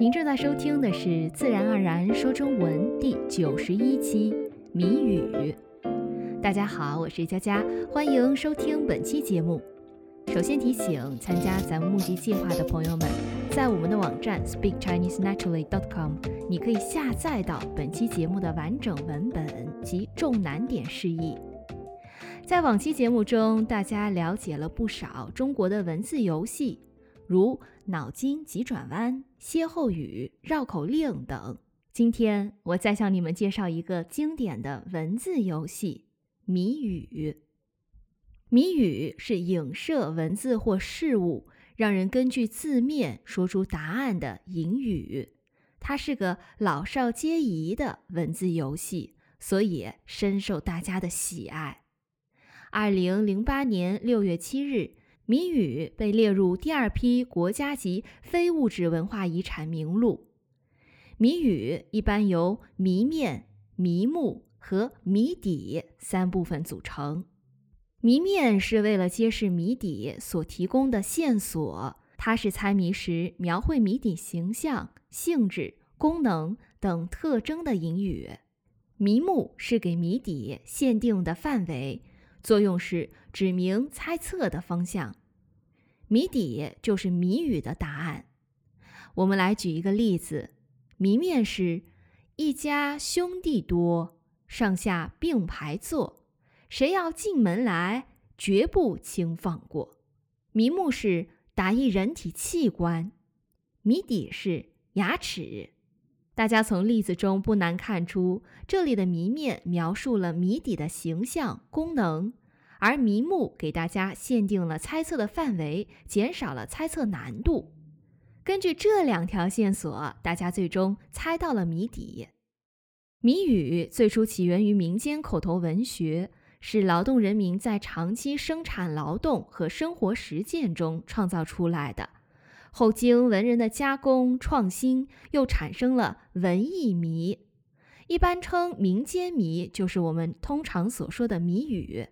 您正在收听的是《自然而然说中文》第九十一期谜语。大家好，我是佳佳，欢迎收听本期节目。首先提醒参加咱们募集计划的朋友们，在我们的网站 speakchinesenaturally.com，你可以下载到本期节目的完整文本及重难点释义。在往期节目中，大家了解了不少中国的文字游戏，如脑筋急转弯、歇后语、绕口令等。今天我再向你们介绍一个经典的文字游戏——谜语。谜语是影射文字或事物，让人根据字面说出答案的隐语。它是个老少皆宜的文字游戏，所以深受大家的喜爱。二零零八年六月七日，谜语被列入第二批国家级非物质文化遗产名录。谜语一般由谜面、谜目和谜底三部分组成。谜面是为了揭示谜底所提供的线索，它是猜谜时描绘谜底形象、性质、功能等特征的隐语。谜目是给谜底限定的范围。作用是指明猜测的方向，谜底就是谜语的答案。我们来举一个例子：谜面是一家兄弟多，上下并排坐，谁要进门来，绝不轻放过。谜目是打一人体器官，谜底是牙齿。大家从例子中不难看出，这里的谜面描述了谜底的形象、功能，而谜目给大家限定了猜测的范围，减少了猜测难度。根据这两条线索，大家最终猜到了谜底。谜语最初起源于民间口头文学，是劳动人民在长期生产劳动和生活实践中创造出来的。后经文人的加工创新，又产生了文艺谜。一般称民间谜，就是我们通常所说的谜语；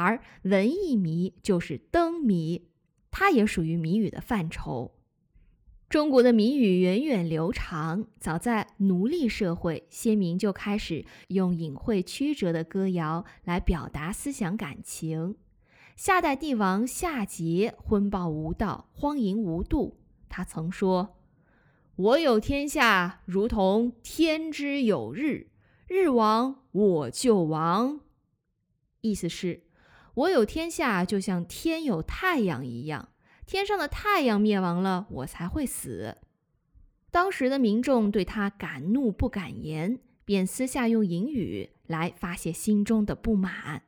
而文艺谜就是灯谜，它也属于谜语的范畴。中国的谜语源远流长，早在奴隶社会，先民就开始用隐晦曲折的歌谣来表达思想感情。夏代帝王夏桀昏暴无道，荒淫无度。他曾说：“我有天下，如同天之有日；日亡，我就亡。”意思是，我有天下，就像天有太阳一样，天上的太阳灭亡了，我才会死。当时的民众对他敢怒不敢言，便私下用隐语来发泄心中的不满。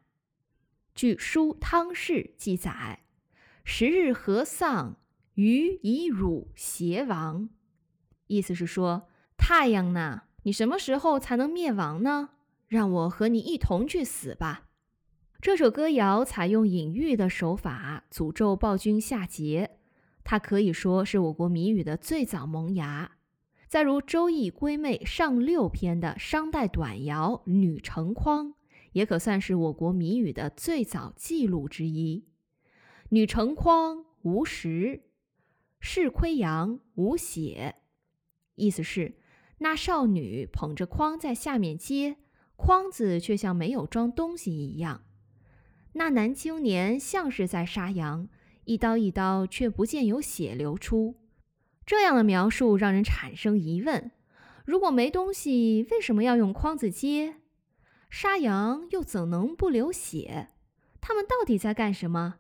据《书汤氏》记载：“十日何丧，余以汝邪亡。”意思是说，太阳呐，你什么时候才能灭亡呢？让我和你一同去死吧。这首歌谣采用隐喻的手法，诅咒暴君夏桀。它可以说是我国谜语的最早萌芽。再如《周易·归妹·上六篇》的商代短谣《女成筐》。也可算是我国谜语的最早记录之一。女成筐无实，是窥阳无血。意思是那少女捧着筐在下面接，筐子却像没有装东西一样。那男青年像是在杀羊，一刀一刀却不见有血流出。这样的描述让人产生疑问：如果没东西，为什么要用筐子接？杀羊又怎能不流血？他们到底在干什么？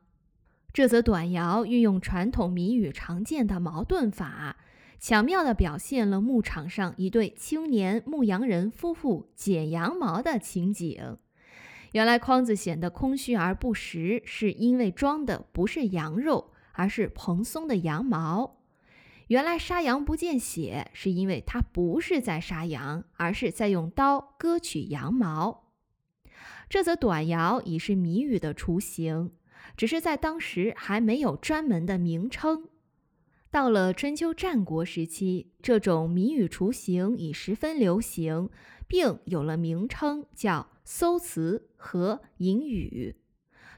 这则短谣运用传统谜语常见的矛盾法，巧妙地表现了牧场上一对青年牧羊人夫妇剪羊毛的情景。原来筐子显得空虚而不实，是因为装的不是羊肉，而是蓬松的羊毛。原来杀羊不见血，是因为他不是在杀羊，而是在用刀割取羊毛。这则短谣已是谜语的雏形，只是在当时还没有专门的名称。到了春秋战国时期，这种谜语雏形已十分流行，并有了名称，叫搜词和隐语。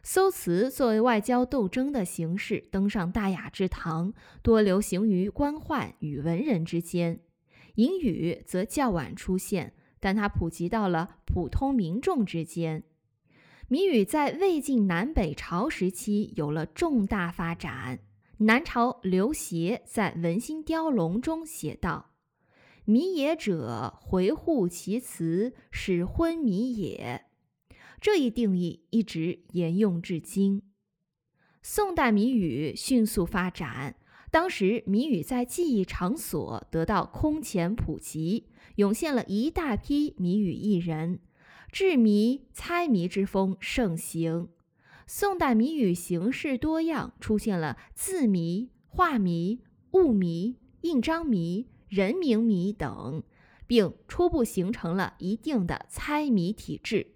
搜词作为外交斗争的形式登上大雅之堂，多流行于官宦与文人之间；隐语则较晚出现，但它普及到了普通民众之间。谜语在魏晋南北朝时期有了重大发展。南朝刘协在《文心雕龙》中写道：“谜也者，回护其辞，使昏迷也。”这一定义一直沿用至今。宋代谜语迅速发展，当时谜语在记忆场所得到空前普及，涌现了一大批谜语艺人，制谜猜谜之风盛行。宋代谜语形式多样，出现了字谜、画谜、物谜、印章谜、人名谜等，并初步形成了一定的猜谜体制。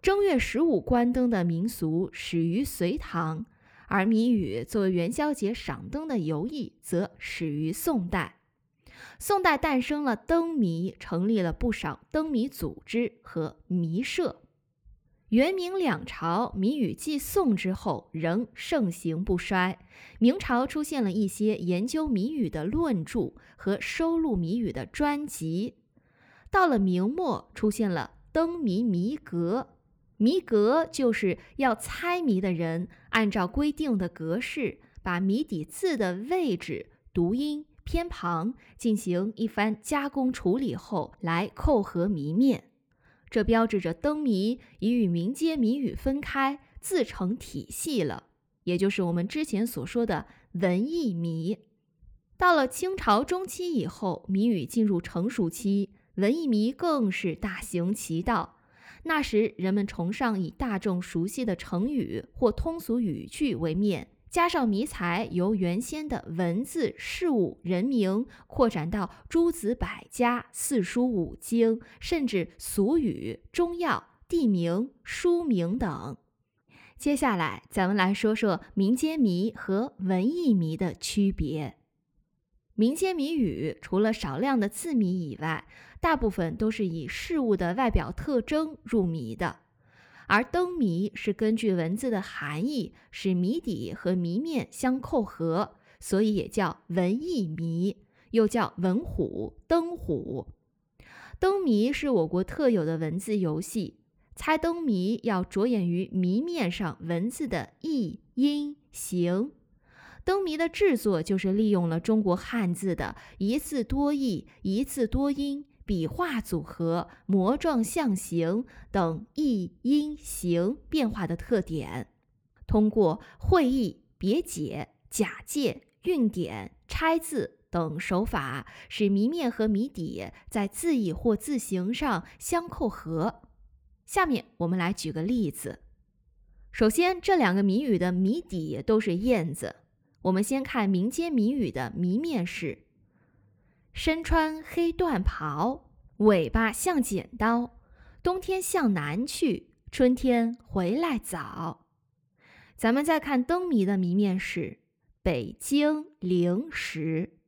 正月十五关灯的民俗始于隋唐，而谜语作为元宵节赏灯的游艺则始于宋代。宋代诞生了灯谜，成立了不少灯谜组织和谜社。元明两朝谜语继宋之后仍盛行不衰。明朝出现了一些研究谜语的论著和收录谜语的专辑。到了明末，出现了灯谜谜格。谜格就是要猜谜的人按照规定的格式，把谜底字的位置、读音、偏旁进行一番加工处理后，来扣合谜面。这标志着灯谜已与民间谜语分开，自成体系了，也就是我们之前所说的文艺谜。到了清朝中期以后，谜语进入成熟期，文艺谜更是大行其道。那时，人们崇尚以大众熟悉的成语或通俗语句为面，加上谜材由原先的文字、事物、人名扩展到诸子百家、四书五经，甚至俗语、中药、地名、书名等。接下来，咱们来说说民间谜和文艺谜的区别。民间谜语除了少量的字谜以外，大部分都是以事物的外表特征入谜的，而灯谜是根据文字的含义使谜底和谜面相扣合，所以也叫文艺谜，又叫文虎、灯虎。灯谜是我国特有的文字游戏，猜灯谜要着眼于谜面上文字的意、音、形。灯谜的制作就是利用了中国汉字的一字多义、一字多音、笔画组合、模状象形等意、音、形变化的特点，通过会意、别解、假借、韵点、拆字等手法，使谜面和谜底在字义或字形上相扣合。下面我们来举个例子。首先，这两个谜语的谜底都是燕子。我们先看民间谜语的谜面是：身穿黑缎袍，尾巴像剪刀，冬天向南去，春天回来早。咱们再看灯谜的谜面是北京零时。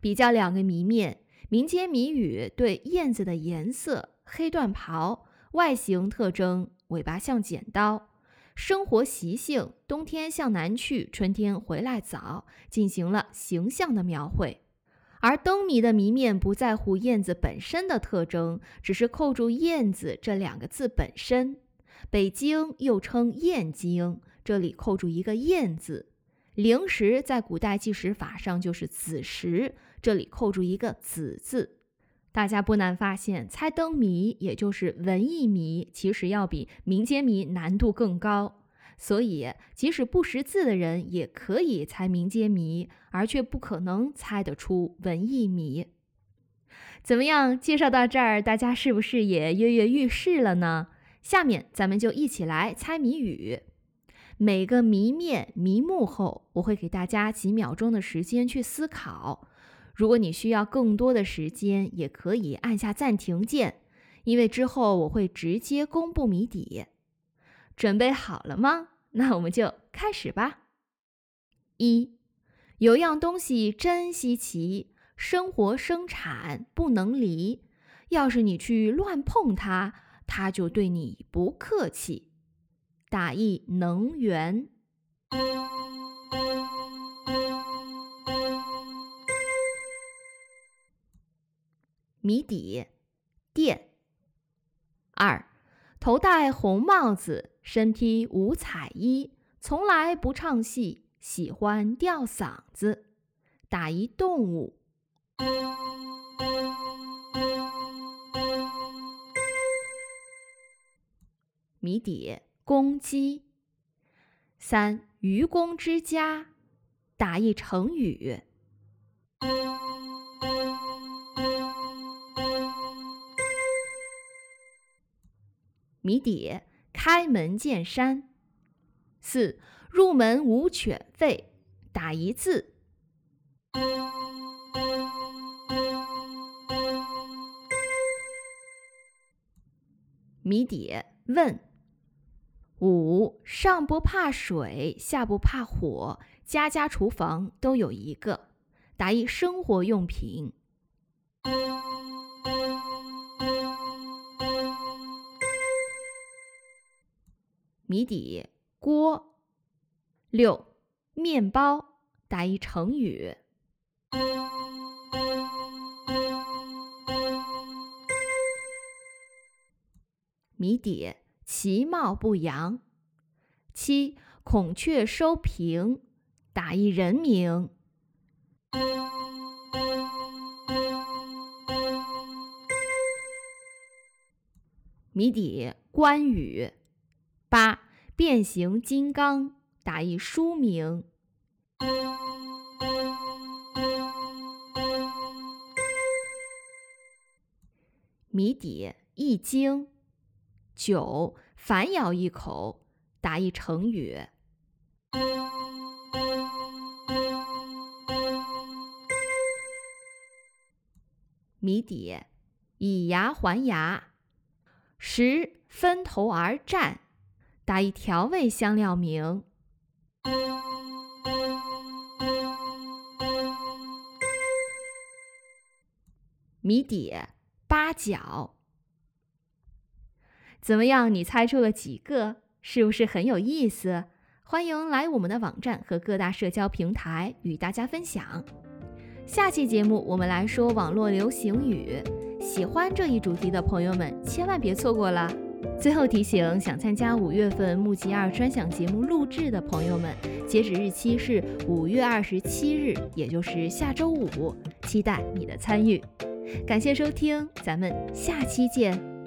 比较两个谜面，民间谜语对燕子的颜色、黑缎袍、外形特征、尾巴像剪刀。生活习性，冬天向南去，春天回来早，进行了形象的描绘。而灯谜的谜面不在乎燕子本身的特征，只是扣住“燕子”这两个字本身。北京又称燕京，这里扣住一个“燕”字。零时在古代计时法上就是子时，这里扣住一个“子”字。大家不难发现，猜灯谜，也就是文艺谜，其实要比民间谜难度更高。所以，即使不识字的人也可以猜民间谜，而却不可能猜得出文艺谜。怎么样？介绍到这儿，大家是不是也跃跃欲试了呢？下面咱们就一起来猜谜语。每个谜面谜目后，我会给大家几秒钟的时间去思考。如果你需要更多的时间，也可以按下暂停键，因为之后我会直接公布谜底。准备好了吗？那我们就开始吧。一，有样东西真稀奇，生活生产不能离，要是你去乱碰它，它就对你不客气。打一能源。谜底：电。二，头戴红帽子，身披五彩衣，从来不唱戏，喜欢吊嗓子。打一动物。谜底：公鸡。三，愚公之家。打一成语。谜底：开门见山。四，入门无犬吠。打一字。谜底：问。五，上不怕水，下不怕火，家家厨房都有一个。打一生活用品。谜底：锅。六，面包。打一成语。谜底：其貌不扬。七，孔雀收屏。打一人名。谜底：关羽。变形金刚。打一书名。谜底：易经。九，反咬一口。打一成语。谜底：以牙还牙。十，分头而战。打一调味香料名。谜底：八角。怎么样？你猜出了几个？是不是很有意思？欢迎来我们的网站和各大社交平台与大家分享。下期节目我们来说网络流行语，喜欢这一主题的朋友们千万别错过了。最后提醒，想参加五月份木吉二专享节目录制的朋友们，截止日期是五月二十七日，也就是下周五，期待你的参与。感谢收听，咱们下期见。